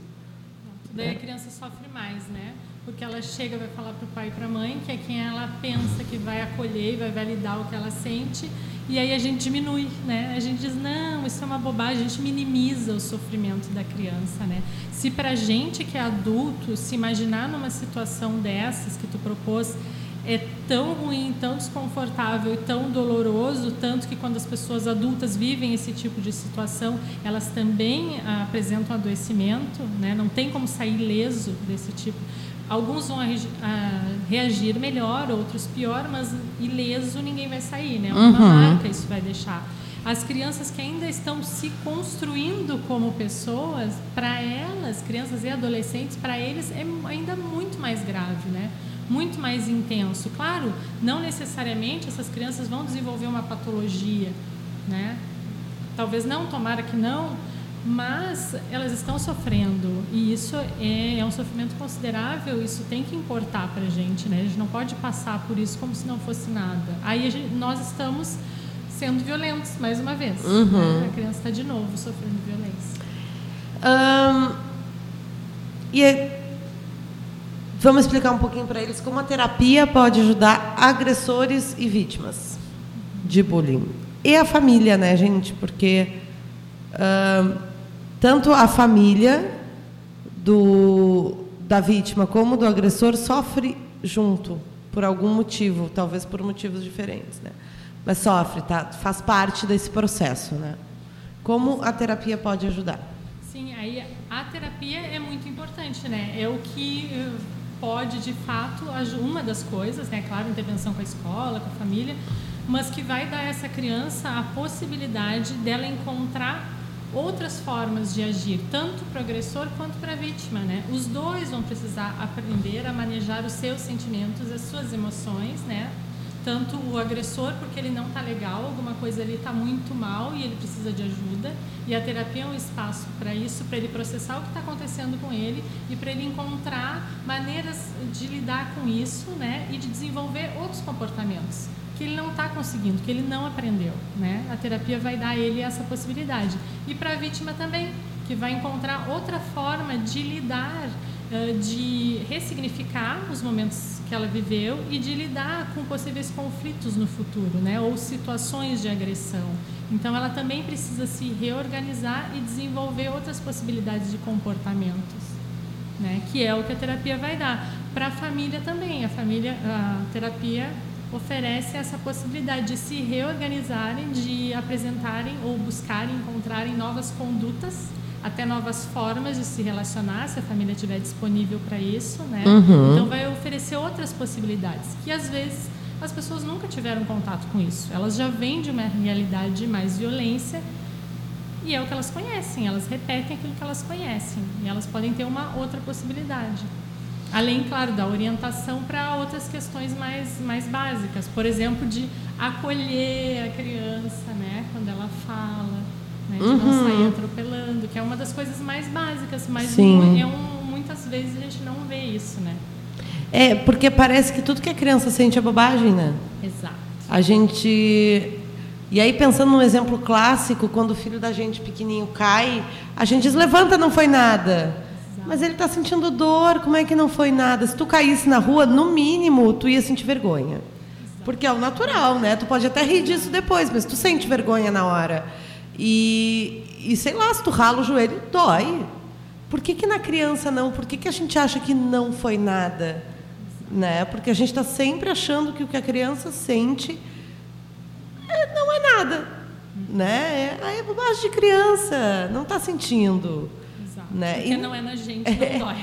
Daí a criança sofre mais, né? Porque ela chega, vai falar para o pai e para a mãe, que é quem ela pensa que vai acolher e vai validar o que ela sente, e aí a gente diminui, né? A gente diz, não, isso é uma bobagem, a gente minimiza o sofrimento da criança, né? Se para a gente que é adulto, se imaginar numa situação dessas que tu propôs, é tão ruim, tão desconfortável e tão doloroso, tanto que quando as pessoas adultas vivem esse tipo de situação, elas também apresentam adoecimento, né? não tem como sair ileso desse tipo. Alguns vão agi- reagir melhor, outros pior, mas ileso ninguém vai sair, né? Uma Uhum. marca isso vai deixar. As crianças que ainda estão se construindo como pessoas, para elas, crianças e adolescentes, para eles é ainda muito mais grave, né? Muito mais intenso. Claro, não necessariamente essas crianças vão desenvolver uma patologia, né? Talvez não, tomara que não, mas elas estão sofrendo e isso é, é um sofrimento considerável. Isso tem que importar para a gente, né? A gente não pode passar por isso como se não fosse nada. Aí gente- nós estamos sendo violentos mais uma vez. né? A criança está de novo sofrendo violência. Ahn, e é- vamos explicar um pouquinho para eles como a terapia pode ajudar agressores e vítimas de bullying. E a família, né, gente? Porque tanto a família do, da vítima como do agressor sofre junto por algum motivo, talvez por motivos diferentes, né? Mas sofre, tá? Faz parte desse processo, né? Como a terapia pode ajudar? Sim, aí a terapia é muito importante, né? É o que eh, pode, de fato, uma das coisas, né? Claro, intervenção com a escola, com a família, mas que vai dar a essa criança a possibilidade dela encontrar outras formas de agir, tanto para o agressor quanto para a vítima, né? Os dois vão precisar aprender a manejar os seus sentimentos, as suas emoções, né? tanto o agressor porque ele não está legal, alguma coisa ali está muito mal e ele precisa de ajuda. E a terapia é um espaço para isso, para ele processar o que está acontecendo com ele e para ele encontrar maneiras de lidar com isso, né? E de desenvolver outros comportamentos que ele não está conseguindo, que ele não aprendeu, né? A terapia vai dar a ele essa possibilidade. E para a vítima também, que vai encontrar outra forma de lidar de ressignificar os momentos que ela viveu e de lidar com possíveis conflitos no futuro, né, ou situações de agressão. Então, ela também precisa se reorganizar e desenvolver outras possibilidades de comportamentos, né, que é o que a terapia vai dar. Para a família também, a família, a terapia oferece essa possibilidade de se reorganizarem, de apresentarem ou buscarem encontrarem novas condutas até novas formas de se relacionar, se a família estiver disponível para isso, né? Uhum. Então vai oferecer outras possibilidades que às vezes as pessoas nunca tiveram contato com isso. Elas já vêm de uma realidade de mais violência e é o que elas conhecem. Elas repetem aquilo que elas conhecem e elas podem ter uma outra possibilidade. Além, claro, da orientação para outras questões mais, mais básicas. Por exemplo, de acolher a criança, né? Quando ela fala né? De uhum. não sair atropelando, que é uma das coisas mais básicas, mas Sim. É um, muitas vezes a gente não vê isso, né? É, porque parece que tudo que a criança sente é bobagem, né? Exato. A gente. E aí, pensando num exemplo clássico, quando o filho da gente pequenininho cai, a gente diz: levanta, não foi nada. Mas ele está sentindo dor, como é que não foi nada? Se tu caísse na rua, no mínimo, tu ia sentir vergonha. Porque é o natural, né? Tu pode até rir disso depois, mas tu sente vergonha na hora. E, e sei lá, se tu rala o joelho, dói. Por que, que na criança não? Por que, que a gente acha que não foi nada? Né? Porque a gente está sempre achando que o que a criança sente é, não é nada. Né? É, é bobagem de criança, não está sentindo. Exato. Né? Porque e, não é na gente, não é, dói.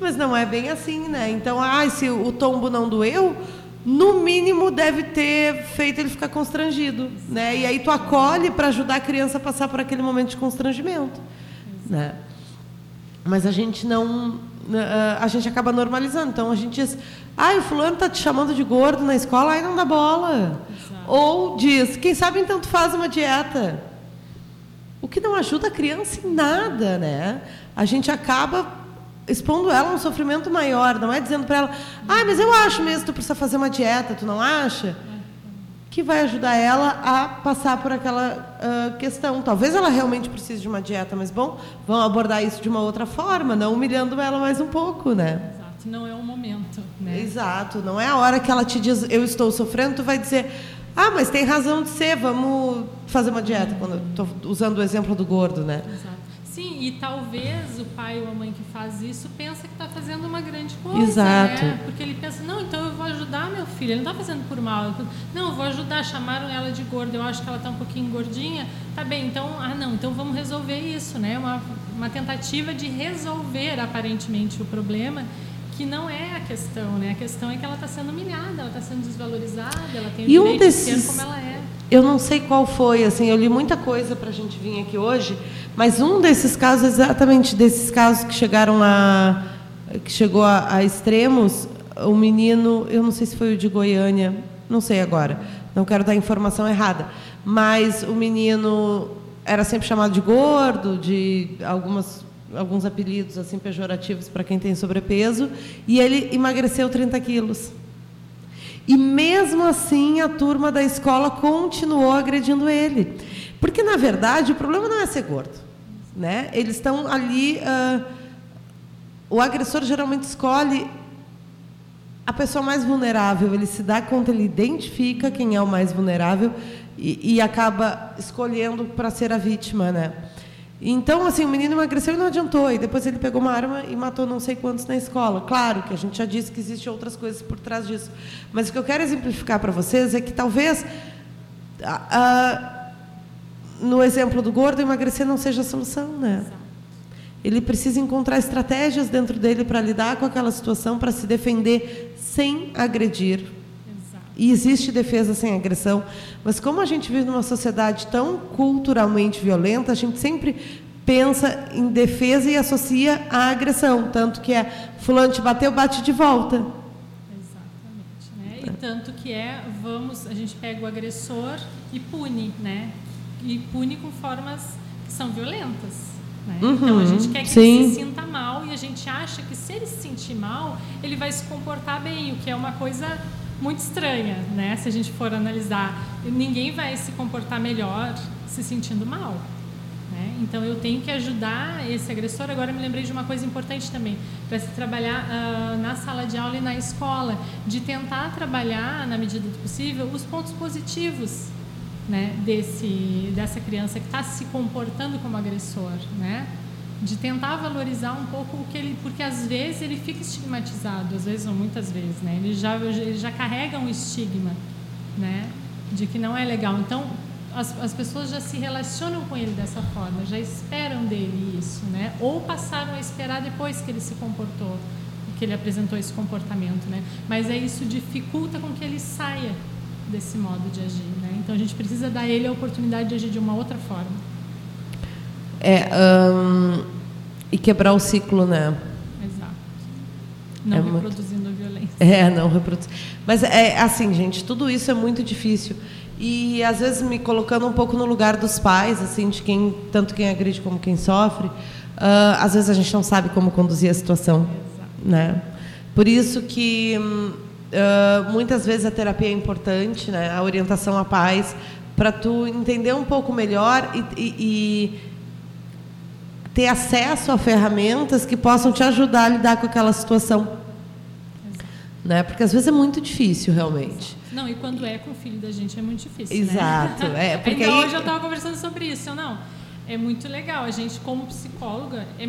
Mas não é bem assim, né? Então, ah, se o tombo não doeu, no mínimo deve ter feito ele ficar constrangido, né? E aí tu acolhe para ajudar a criança a passar por aquele momento de constrangimento, né? Mas a gente não, a gente acaba normalizando. Então a gente diz, ah, o fulano tá te chamando de gordo na escola, aí não dá bola. Exato. Ou diz, quem sabe então tu faz uma dieta. O que não ajuda a criança em nada, né? A gente acaba expondo ela a um sofrimento maior, não é dizendo para ela, ah, mas eu acho mesmo que tu precisa fazer uma dieta, tu não acha? Que vai ajudar ela a passar por aquela uh, questão. Talvez ela realmente precise de uma dieta, mas bom, vamos abordar isso de uma outra forma, não humilhando ela mais um pouco, né? Exato, não é o momento. Né? Exato, não é a hora que ela te diz, eu estou sofrendo, tu vai dizer, ah, mas tem razão de ser, vamos fazer uma dieta, quando estou usando o exemplo do gordo, né? Exato. Sim, e talvez o pai ou a mãe que faz isso pensa que está fazendo uma grande coisa. Exato. Né? Porque ele pensa, não, então eu vou ajudar meu filho. Ele não está fazendo por mal. Não, eu vou ajudar. Chamaram ela de gorda, eu acho que ela está um pouquinho gordinha. Tá bem, então, ah, não, então vamos resolver isso, né? Uma, uma tentativa de resolver aparentemente o problema que não é a questão, né? A questão é que ela está sendo humilhada, ela está sendo desvalorizada, ela tem o e direito um desses... de ser como ela é. Eu não sei qual foi, assim, eu li muita coisa para a gente vir aqui hoje, mas um desses casos, exatamente desses casos que chegaram a, que chegou a, a extremos, o menino, eu não sei se foi o de Goiânia, não sei agora, não quero dar informação errada, mas o menino era sempre chamado de gordo, de algumas alguns apelidos assim pejorativos para quem tem sobrepeso, e ele emagreceu 30 quilos. E mesmo assim a turma da escola continuou agredindo ele. Porque, na verdade, o problema não é ser gordo. Né? Eles estão ali. Uh, o agressor geralmente escolhe a pessoa mais vulnerável. Ele se dá conta, ele identifica quem é o mais vulnerável e, e acaba escolhendo para ser a vítima. Né? Então, assim, o menino emagreceu e não adiantou. E depois ele pegou uma arma e matou não sei quantos na escola. Claro que a gente já disse que existem outras coisas por trás disso. Mas o que eu quero exemplificar para vocês é que talvez, no exemplo do gordo, emagrecer não seja a solução, né? Ele precisa encontrar estratégias dentro dele para lidar com aquela situação, para se defender sem agredir. E existe defesa sem agressão, mas como a gente vive numa sociedade tão culturalmente violenta, a gente sempre pensa em defesa e associa a agressão, tanto que é fulano te bateu, bate de volta. Exatamente. Né? tanto que é, vamos, a gente pega o agressor e pune, né? E pune com formas que são violentas. Né? Uhum, então a gente quer que sim. ele se sinta mal e a gente acha que se ele se sentir mal, ele vai se comportar bem, o que é uma coisa muito estranha, né? Se a gente for analisar, ninguém vai se comportar melhor se sentindo mal. Né? Então eu tenho que ajudar esse agressor. Agora me lembrei de uma coisa importante também para se trabalhar uh, na sala de aula e na escola, de tentar trabalhar na medida do possível os pontos positivos né, desse, dessa criança que está se comportando como agressor, né? De tentar valorizar um pouco o que ele, porque às vezes ele fica estigmatizado, às vezes ou muitas vezes, né? Ele já ele já carrega um estigma, né? De que não é legal. Então as, as pessoas já se relacionam com ele dessa forma, já esperam dele isso, né? Ou passaram a esperar depois que ele se comportou, que ele apresentou esse comportamento, né? Mas é isso dificulta com que ele saia desse modo de agir, né? Então a gente precisa dar ele a oportunidade de agir de uma outra forma. É, hum, e quebrar o ciclo, né? Exato. Não É reproduzindo a violência. É, não reproduzir. Mas é assim, gente, tudo isso é muito difícil. E às vezes me colocando um pouco no lugar dos pais, assim, de quem tanto quem agride como quem sofre, ah, às vezes a gente não sabe como conduzir a situação, né? Por isso que ah, muitas vezes a terapia é importante, né? A orientação a pais para tu entender um pouco melhor e, e- e ter acesso a ferramentas que possam te ajudar a lidar com aquela situação, né? Porque às vezes é muito difícil, realmente. Não, e quando é com o filho da gente é muito difícil, Exato, né? é, porque Ainda aí- hoje eu estava conversando sobre isso, eu não. É muito legal. A gente, como psicóloga, é,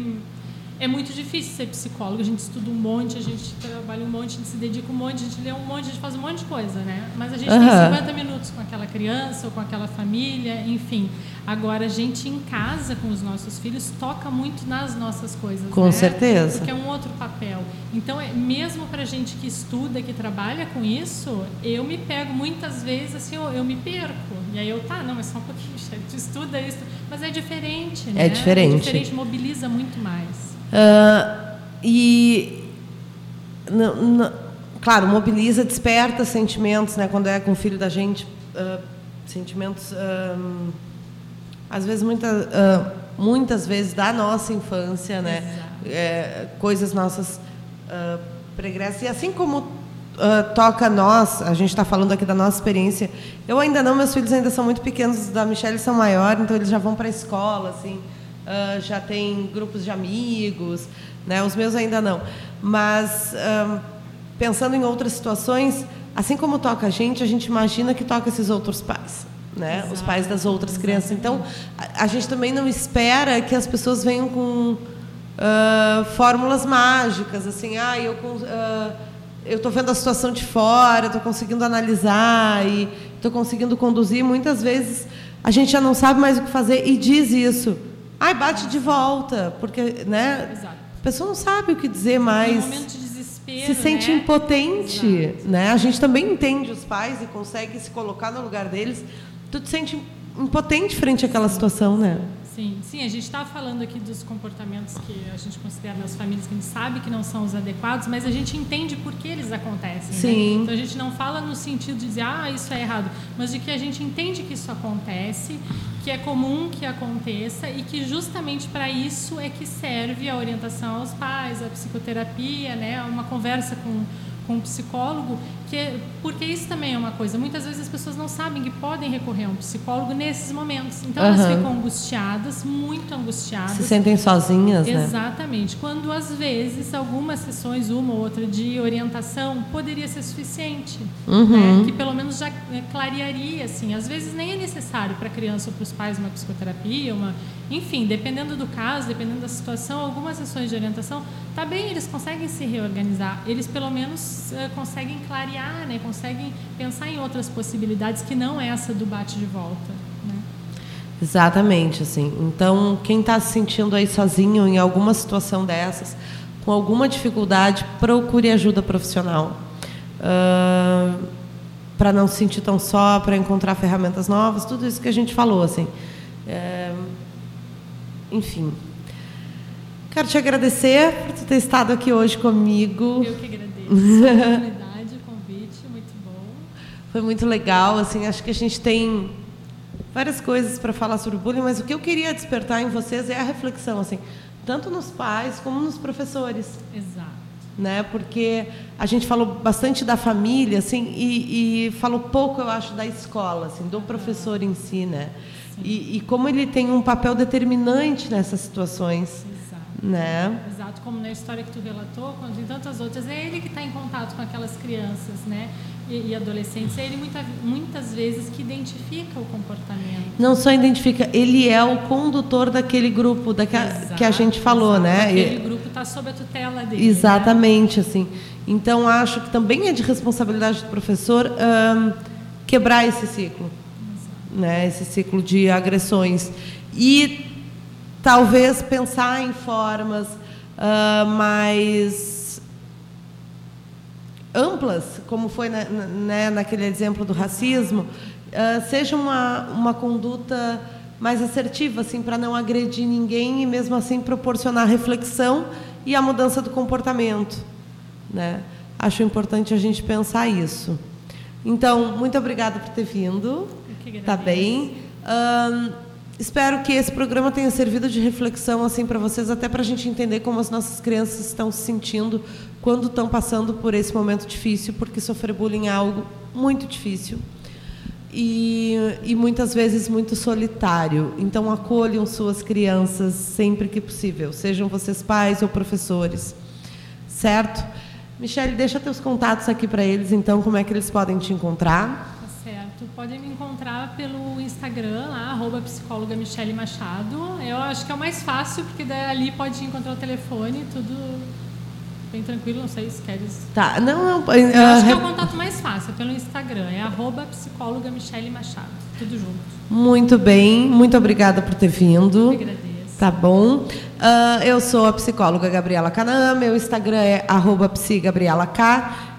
é muito difícil ser psicóloga. A gente estuda um monte, a gente trabalha um monte, a gente se dedica um monte, a gente lê um monte, a gente faz um monte de coisa, né? Mas a gente Aham. tem 50 minutos com aquela criança ou com aquela família, enfim. Agora, a gente em casa com os nossos filhos toca muito nas nossas coisas, Com né? certeza. Porque é um outro papel. Então, é, mesmo para gente que estuda, que trabalha com isso, eu me pego muitas vezes assim, eu, eu me perco. E aí eu, tá, não, mas só um pouquinho, estuda isso. Mas é diferente, né? É diferente. É diferente, mobiliza muito mais. Ah, e não- não- claro, mobiliza, desperta sentimentos, né? Quando é com o filho da gente, ah, sentimentos ah, às vezes muita, muitas vezes da nossa infância, né? É, coisas nossas ah, pregressas e assim como ah, toca nós, a gente está falando aqui da nossa experiência. Eu ainda não, meus filhos ainda são muito pequenos, os da Michelle são maiores, então eles já vão para a escola, assim, ah, já tem grupos de amigos, né? Os meus ainda não. Mas ah, pensando em outras situações, assim como toca a gente, a gente imagina que toca esses outros pais. Né? Os pais das outras crianças. Então, a, a gente também não espera que as pessoas venham com ah, fórmulas mágicas, assim, ah, eu ah, eu estou vendo a situação de fora, estou conseguindo analisar e estou conseguindo conduzir. Muitas vezes a gente já não sabe mais o que fazer e diz isso. Ai, bate de volta, porque, né? Exato. A pessoa não sabe o que dizer É um mais momento de desespero, se sente né? impotente, Exato. né? A gente também entende os pais e consegue se colocar no lugar deles. Tu te sente impotente frente àquela situação, né? Sim, sim, a gente está falando aqui dos comportamentos que a gente considera nas famílias que a gente sabe que não são os adequados, mas a gente entende por que eles acontecem. né? Sim. Então a gente não fala no sentido de dizer, ah, isso é errado, mas de que a gente entende que isso acontece, que é comum que aconteça e que justamente para isso é que serve a orientação aos pais, a psicoterapia, né? uma conversa com com um psicólogo, que é- porque isso também é uma coisa. Muitas vezes as pessoas não sabem que podem recorrer a um psicólogo nesses momentos. Então elas Aham. ficam angustiadas, muito angustiadas. Se sentem sozinhas, né? Exatamente. Quando às vezes algumas sessões, uma ou outra de orientação, poderia ser suficiente, Uhum. né? que pelo menos já eh, clarearia assim. Às vezes nem é necessário para a criança ou para os pais uma psicoterapia, uma, enfim, dependendo do caso, dependendo da situação, algumas sessões de orientação, tá bem, eles conseguem se reorganizar, eles pelo menos eh, conseguem clarear, né? Conseguem pensar em outras possibilidades que não essa do bate de volta, né? Exatamente, assim. Então, quem está se sentindo aí sozinho em alguma situação dessas, com alguma dificuldade, procure ajuda profissional. para não se sentir tão só, para encontrar ferramentas novas, tudo isso que a gente falou, assim. É, enfim. Quero te agradecer por tu ter estado aqui hoje comigo. Eu que agradeço a oportunidade, o convite, muito bom. Foi muito legal, assim, acho que a gente tem várias coisas para falar sobre bullying, mas o que eu queria despertar em vocês é a reflexão, assim, tanto nos pais como nos professores. Exato. Né? Porque a gente falou bastante da família, assim, e, e falou pouco, eu acho, da escola, assim, do professor em si, né? E, e, como ele tem um papel determinante nessas situações. Exato. Né? Exato, como na história que tu relatou, quando em tantas outras, é ele que está em contato com aquelas crianças, né? E, e, adolescentes, é ele muita, muitas vezes que identifica o comportamento. Não só identifica, ele é o condutor daquele grupo daquela, exato, que a gente falou, exato. né? Aquele grupo está sob a tutela dele. Né? Exatamente, né? assim. Então acho que também é de responsabilidade do professor hum, quebrar esse ciclo né, esse ciclo de agressões. E talvez pensar em formas uh, mais amplas, como foi na, né, naquele exemplo do racismo, uh, seja uma, uma conduta mais assertiva, assim, para não agredir ninguém e mesmo assim proporcionar reflexão e a mudança do comportamento, né? Acho importante a gente pensar isso. Então, muito obrigada por ter vindo. Tá bem? Um, espero que esse programa tenha servido de reflexão assim para vocês, até para a gente entender como as nossas crianças estão se sentindo quando estão passando por esse momento difícil, porque sofrer bullying é algo muito difícil e, e muitas vezes muito solitário. Então, acolham suas crianças sempre que possível, sejam vocês pais ou professores, certo? Michele, deixa teus contatos aqui para eles, então, como é que eles podem te encontrar? Tu pode me encontrar pelo Instagram, lá, arroba psicóloga Michele Machado. Eu acho que é o mais fácil, porque ali pode encontrar o telefone, tudo bem tranquilo, não sei se queres. Tá, não, não. Eu acho que é o contato mais fácil, é pelo Instagram, é arroba psicóloga Michele Machado. Tudo junto. Muito bem, muito obrigada por ter vindo. Eu agradeço. Tá bom. Uh, eu sou a psicóloga Gabriela Canaã, meu Instagram é psigabrielak.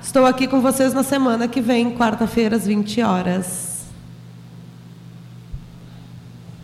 Estou aqui com vocês na semana que vem, quarta-feira, às 20 horas.